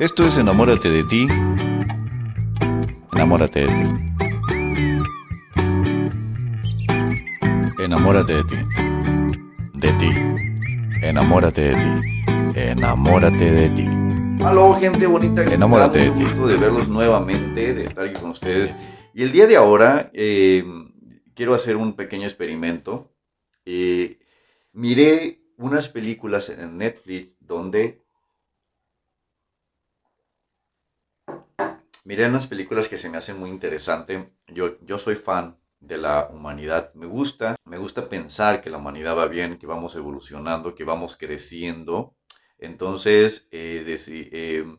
Esto es Enamórate de ti. Enamórate de ti. Enamórate de ti. De ti. Enamórate de ti. Enamórate de ti. Aló, gente bonita. Enamórate de ti. mucho gusto de verlos nuevamente, de estar aquí con ustedes. Y el día de ahora eh, quiero hacer un pequeño experimento. Eh, miré unas películas en Netflix donde miré unas películas que se me hacen muy interesantes. Yo, yo soy fan de la humanidad. Me gusta, me gusta pensar que la humanidad va bien, que vamos evolucionando, que vamos creciendo. Entonces, eh, eh,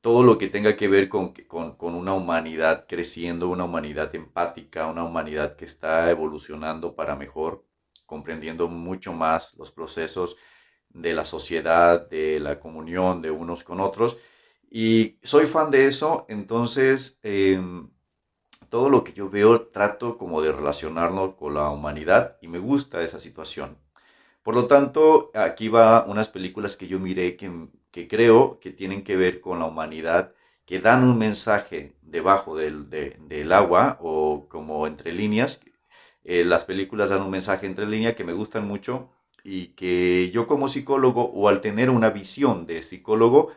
todo lo que tenga que ver con, con, con una humanidad creciendo, una humanidad empática, una humanidad que está evolucionando para mejor, comprendiendo mucho más los procesos de la sociedad, de la comunión de unos con otros. Y soy fan de eso, entonces em, todo lo que yo veo trato como de relacionarlo con la humanidad y me gusta esa situación. Por lo tanto, aquí va unas películas que yo miré que, que creo que tienen que ver con la humanidad, que dan un mensaje debajo del, de- del agua o como entre líneas. Eh, las películas dan un mensaje entre líneas que me gustan mucho y que yo como psicólogo o al tener una visión de psicólogo,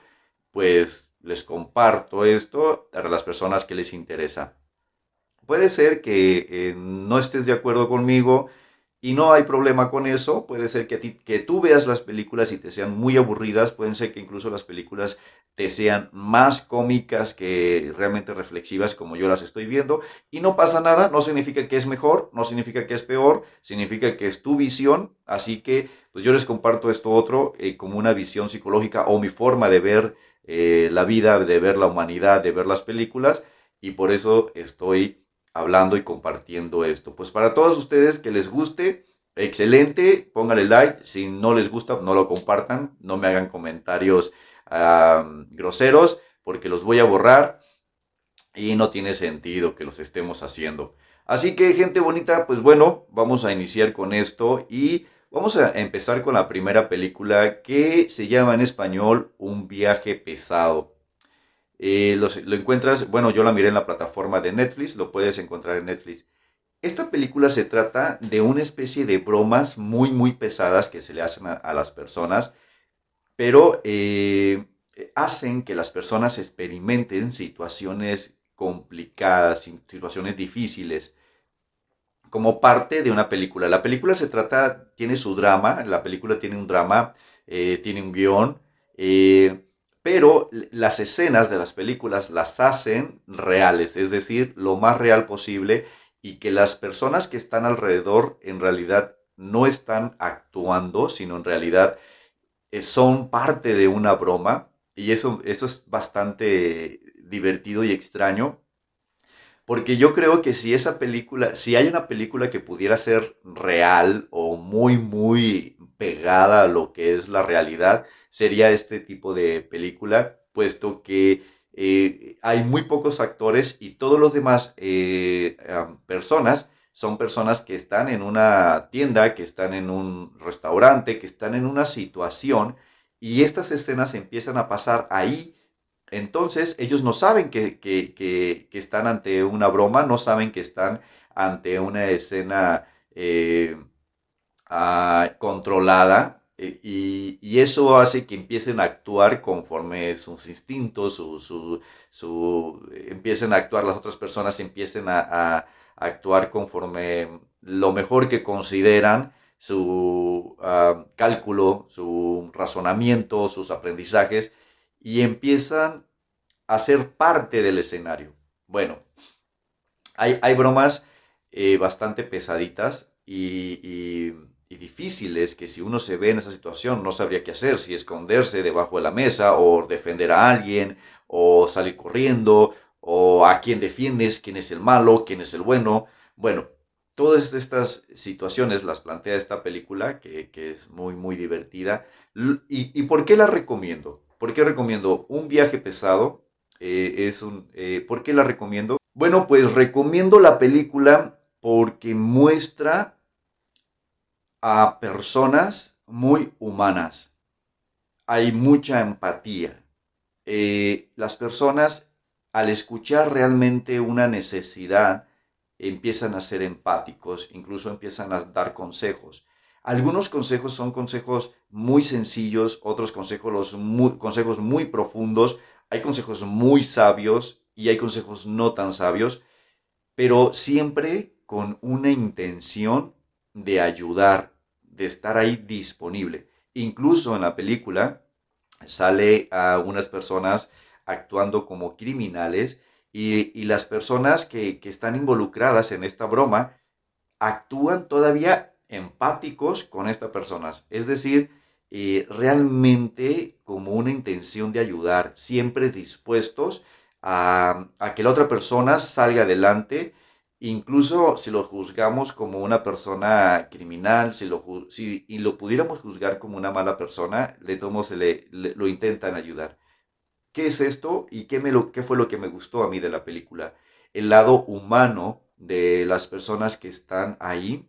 pues les comparto esto a las personas que les interesa. Puede ser que eh, no estés de acuerdo conmigo y no hay problema con eso. Puede ser que, a ti, que tú veas las películas y te sean muy aburridas. Pueden ser que incluso las películas te sean más cómicas que realmente reflexivas como yo las estoy viendo. Y no pasa nada, no significa que es mejor, no significa que es peor, significa que es tu visión. Así que pues yo les comparto esto otro eh, como una visión psicológica o mi forma de ver eh, la vida, de ver la humanidad, de ver las películas. Y por eso estoy hablando y compartiendo esto. Pues para todos ustedes que les guste, excelente, póngale like. Si no les gusta, no lo compartan. No me hagan comentarios groseros porque los voy a borrar y no tiene sentido que los estemos haciendo. Así que gente bonita, pues bueno, vamos a iniciar con esto y vamos a empezar con la primera película que se llama en español Un viaje pesado. Eh, lo encuentras, bueno, yo la miré en la plataforma de Netflix, lo puedes encontrar en Netflix. Esta película se trata de una especie de bromas muy, muy pesadas que se le hacen a, las personas, pero eh, hacen que las personas experimenten situaciones complicadas, situaciones difíciles, como parte de una película. La película se trata, tiene su drama, la película tiene un drama, eh, tiene un guion, eh, pero las escenas de las películas las hacen reales, es decir, lo más real posible y que las personas que están alrededor en realidad no están actuando, sino en realidad eh, son parte de una broma y eso, eso es bastante divertido y extraño. Porque yo creo que si esa película, si hay una película que pudiera ser real o muy, muy pegada a lo que es la realidad, sería este tipo de película, puesto que eh, hay muy pocos actores y todos los demás eh, personas son personas que están en una tienda, que están en un restaurante, que están en una situación y estas escenas empiezan a pasar ahí entonces ellos no saben que, que- que- están ante una broma, no saben que están ante una escena eh, ah, controlada eh, y, eso hace que empiecen a actuar conforme sus instintos, su, empiecen a actuar, las otras personas empiecen a, a actuar conforme lo mejor que consideran su ah, cálculo, su razonamiento, sus aprendizajes y empiezan a ser parte del escenario. Bueno, hay, hay bromas eh, bastante pesaditas y, y- difíciles que si uno se ve en esa situación no sabría qué hacer, si esconderse debajo de la mesa o defender a alguien o salir corriendo o a quién defiendes, quién es el malo, quién es el bueno. Bueno, todas estas situaciones las plantea esta película que, que es muy, muy divertida. ¿Y, y por qué la recomiendo? ¿Por qué recomiendo un viaje pesado? Eh, es un, eh, ¿Por qué la recomiendo? Bueno, pues recomiendo la película porque muestra a personas muy humanas. Hay mucha empatía. eh, las personas al escuchar realmente una necesidad empiezan a ser empáticos, incluso empiezan a dar consejos. Algunos consejos son consejos muy sencillos, otros consejos muy, consejos muy profundos, hay consejos muy sabios y hay consejos no tan sabios, pero siempre con una intención de ayudar, de estar ahí disponible. Incluso en la película sale a unas personas actuando como criminales y, las personas que, están involucradas en esta broma actúan todavía empáticos con estas personas. Es decir, eh, realmente como una intención de ayudar, siempre dispuestos a, que la otra persona salga adelante, incluso si lo juzgamos como una persona criminal, si lo, si, y lo pudiéramos juzgar como una mala persona, le, tomo, le, lo intentan ayudar. ¿Qué es esto y qué, me lo, qué fue lo que me gustó a mí de la película? El lado humano de las personas que están ahí,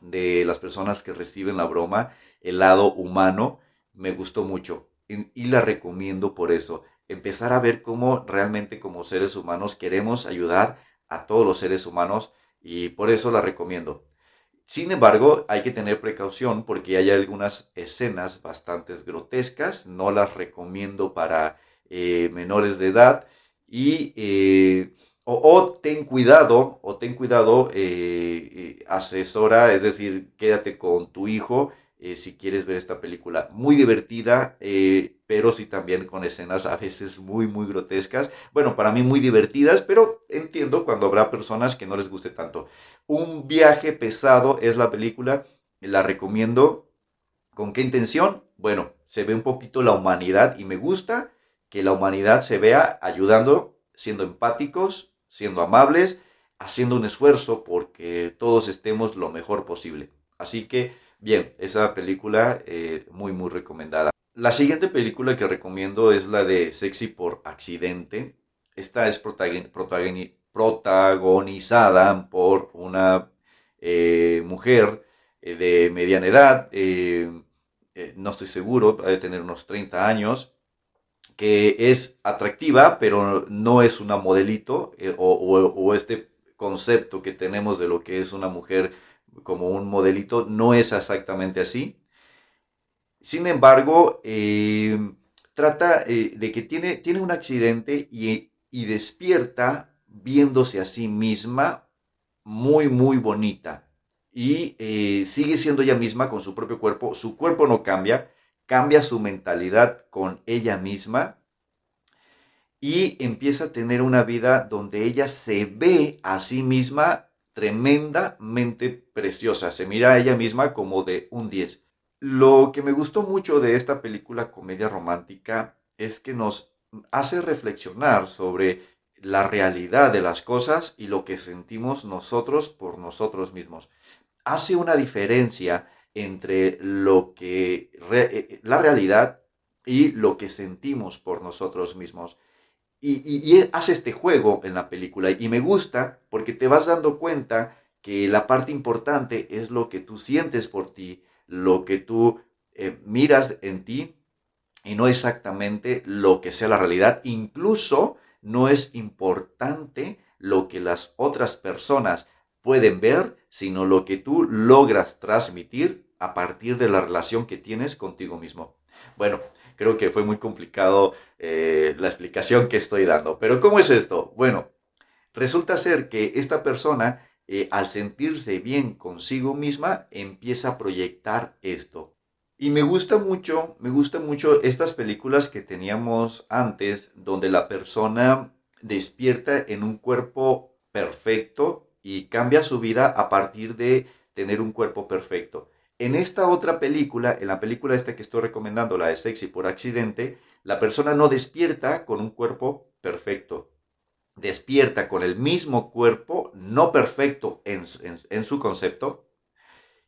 de las personas que reciben la broma, el lado humano, me gustó mucho y la recomiendo por eso. Empezar a ver cómo realmente como seres humanos queremos ayudar a todos los seres humanos y por eso la recomiendo. Sin embargo, hay que tener precaución porque hay algunas escenas bastante grotescas, no las recomiendo para eh, menores de edad y eh, o, ten cuidado o ten cuidado eh, asesora es decir quédate con tu hijo si quieres ver esta película muy divertida pero sí también con escenas a veces muy muy grotescas bueno para mí muy divertidas pero entiendo cuando habrá personas que no les guste tanto. Un viaje pesado es la película la recomiendo. Con qué intención bueno se ve un poquito la humanidad y me gusta que la humanidad se vea ayudando, siendo empáticos, siendo amables, haciendo un esfuerzo porque todos estemos lo mejor posible. Así que, bien, esa película eh, muy, muy recomendada. La siguiente película que recomiendo es la de Sexy por Accidente. Esta es protagonizada por una eh, mujer eh, de mediana edad, no estoy seguro, de tener unos 30 años, que es atractiva, pero no es una modelito eh, o, este concepto que tenemos de lo que es una mujer como un modelito, no es exactamente así. Sin embargo, eh, trata eh, de que tiene, tiene un accidente y, y despierta viéndose a sí misma muy, muy bonita. Y sigue siendo ella misma con su propio cuerpo. Su cuerpo no cambia, cambia su mentalidad con ella misma y empieza a tener una vida donde ella se ve a sí misma tremendamente preciosa, se mira a ella misma como de un 10. Lo que me gustó mucho de esta película comedia romántica es que nos hace reflexionar sobre la realidad de las cosas y lo que sentimos nosotros por nosotros mismos. Hace una diferencia entre lo que eh, la realidad y lo que sentimos por nosotros mismos. Y, hace este juego en la película y me gusta porque te vas dando cuenta que la parte importante es lo que tú sientes por ti, lo que tú eh, miras en ti y no exactamente lo que sea la realidad. Incluso no es importante lo que las otras personas pueden ver, sino lo que tú logras transmitir a partir de la relación que tienes contigo mismo. Bueno, creo que fue muy complicado eh, la explicación que estoy dando. Pero ¿cómo es esto? Bueno, resulta ser que esta persona, eh, al sentirse bien consigo misma, empieza a proyectar esto. Y me gusta mucho, me gusta mucho estas películas que teníamos antes, donde la persona despierta en un cuerpo perfecto y cambia su vida a partir de tener un cuerpo perfecto. En esta otra película, en la película esta que estoy recomendando, la de Sexy por accidente, la persona no despierta con un cuerpo perfecto. Despierta con el mismo cuerpo, no perfecto en, en su concepto,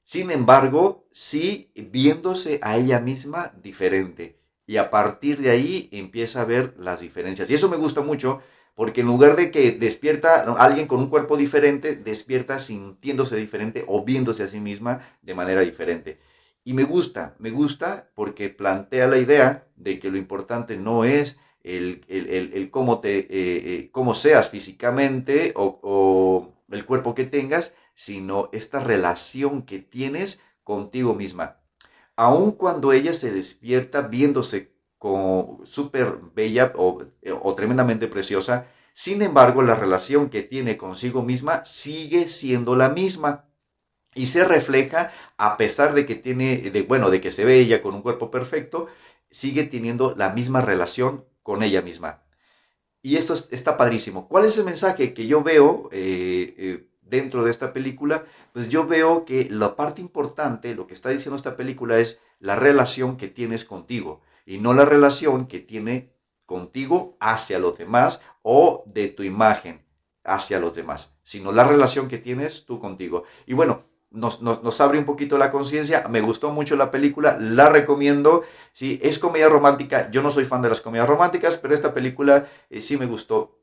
sin embargo, sí viéndose a ella misma diferente. Y a partir de ahí empieza a ver las diferencias. Y eso me gusta mucho porque en lugar de que despierta alguien con un cuerpo diferente, despierta sintiéndose diferente o viéndose a sí misma de manera diferente. Y me gusta, me gusta porque plantea la idea de que lo importante no es el, cómo, te, eh, eh, cómo seas físicamente o, el cuerpo que tengas, sino esta relación que tienes contigo misma. Aun cuando ella se despierta viéndose súper bella o, o tremendamente preciosa, sin embargo, la relación que tiene consigo misma sigue siendo la misma y se refleja a pesar de que tiene, de, bueno, de que se ve ella con un cuerpo perfecto, sigue teniendo la misma relación con ella misma. Y esto está padrísimo. ¿Cuál es el mensaje que yo veo eh, eh, dentro de esta película? Pues yo veo que la parte importante, lo que está diciendo esta película es la relación que tienes contigo y no la relación que tiene contigo hacia los demás o de tu imagen hacia los demás, sino la relación que tienes tú contigo. Y bueno, nos, abre un poquito la conciencia. Me gustó mucho la película, la recomiendo. Sí, es comedia romántica. Yo no soy fan de las comedias románticas, pero esta película eh, sí me gustó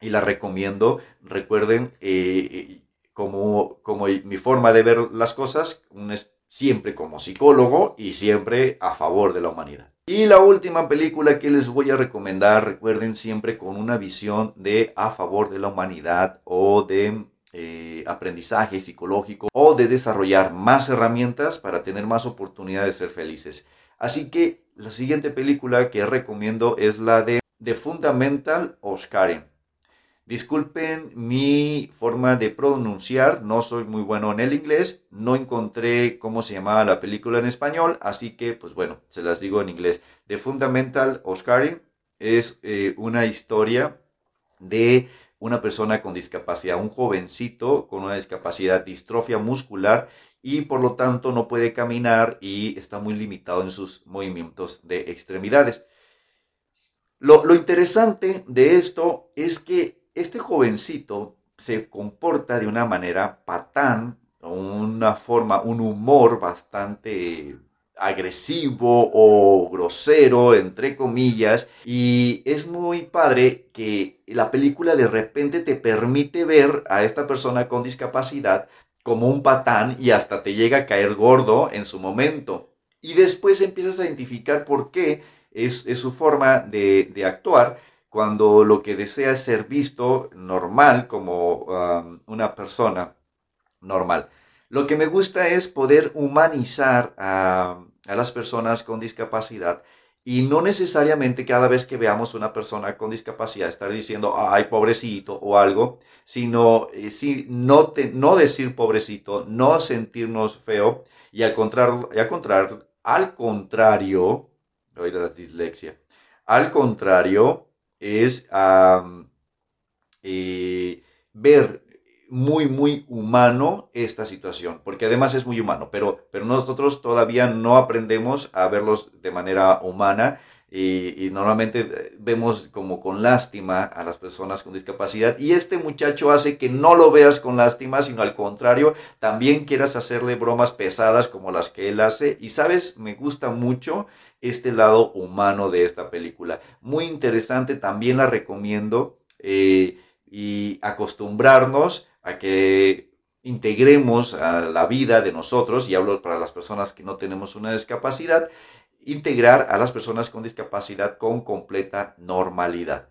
y la recomiendo. Recuerden, eh, eh, como, como mi forma de ver las cosas, es siempre como psicólogo y siempre a favor de la humanidad. Y la última película que les voy a recomendar, recuerden siempre con una visión de a favor de la humanidad o de eh, aprendizaje psicológico o de desarrollar más herramientas para tener más oportunidades de ser felices. Así que la siguiente película que recomiendo es la de The Fundamental Oscar. Disculpen mi forma de pronunciar, no soy muy bueno en el inglés, no encontré cómo se llamaba la película en español, así que pues bueno, se las digo en inglés. The Fundamental Oscar es eh, una historia de una persona con discapacidad, un jovencito con una discapacidad, distrofia muscular y por lo tanto no puede caminar y está muy limitado en sus movimientos de extremidades. Lo, interesante de esto es que este jovencito se comporta de una manera patán, una forma, un humor bastante agresivo o grosero, entre comillas, y es muy padre que la película de repente te permite ver a esta persona con discapacidad como un patán y hasta te llega a caer gordo en su momento. Y después empiezas a identificar por qué es, su forma de, actuar cuando lo que desea es ser visto normal como um, una persona normal. Lo que me gusta es poder humanizar a, las personas con discapacidad y no necesariamente cada vez que veamos una persona con discapacidad estar diciendo, ay, pobrecito o algo, sino eh, si, no, no decir pobrecito, no sentirnos feo y al contrario, al contrario, al contrario, la dislexia, al contrario, es eh, ver muy, muy humano esta situación, porque además es muy humano, pero, pero nosotros todavía no aprendemos a verlos de manera humana y, normalmente vemos como con lástima a las personas con discapacidad y este muchacho hace que no lo veas con lástima, sino al contrario, también quieras hacerle bromas pesadas como las que él hace y sabes, me gusta mucho este lado humano de esta película. Muy interesante, también la recomiendo eh, y acostumbrarnos a que integremos a la vida de nosotros, y hablo para las personas que no tenemos una discapacidad, integrar a las personas con discapacidad con completa normalidad.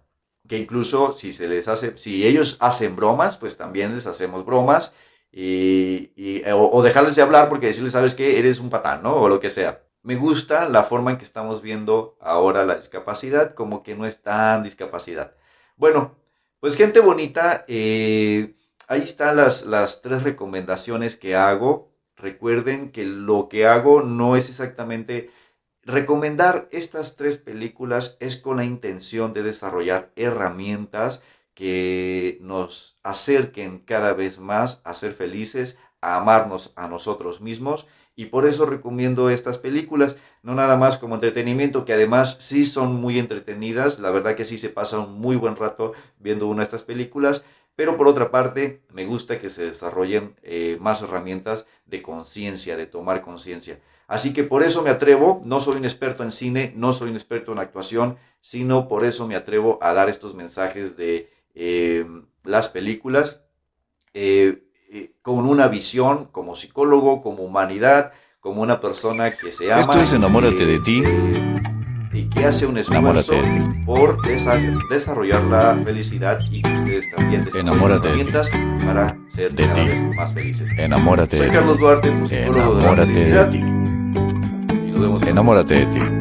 Que incluso si se les hace, si ellos hacen bromas, pues también les hacemos bromas y, o, dejarles de hablar porque decirles, sabes que eres un patán, ¿no? O lo que sea. Me gusta la forma en que estamos viendo ahora la discapacidad, como que no es tan discapacidad. Bueno, pues gente bonita, eh, ahí están las, las tres recomendaciones que hago. Recuerden que lo que hago no es exactamente recomendar estas tres películas, es con la intención de desarrollar herramientas que nos acerquen cada vez más a ser felices, a amarnos a nosotros mismos y por eso recomiendo estas películas, no nada más como entretenimiento, que además sí son muy entretenidas, la verdad que sí se pasa un muy buen rato viendo una de estas películas, pero por otra parte, me gusta que se desarrollen eh, más herramientas de conciencia, de tomar conciencia. Así que por eso me atrevo, no soy un experto en cine, no soy un experto en actuación, sino por eso me atrevo a dar estos mensajes de eh, las películas eh, con una visión como psicólogo, como humanidad, como una persona que se ama. Esto es Enamórate de ti y que hace un Enamórate esfuerzo de ti. por desa- desarrollar la felicidad y que ustedes también Enamórate de herramientas para ser De cada ti. vez más felices. Enamórate Soy de Carlos. Duarte, psicólogo de la Enamórate de felicidad, ti. Nos vemos en Enamórate de ti.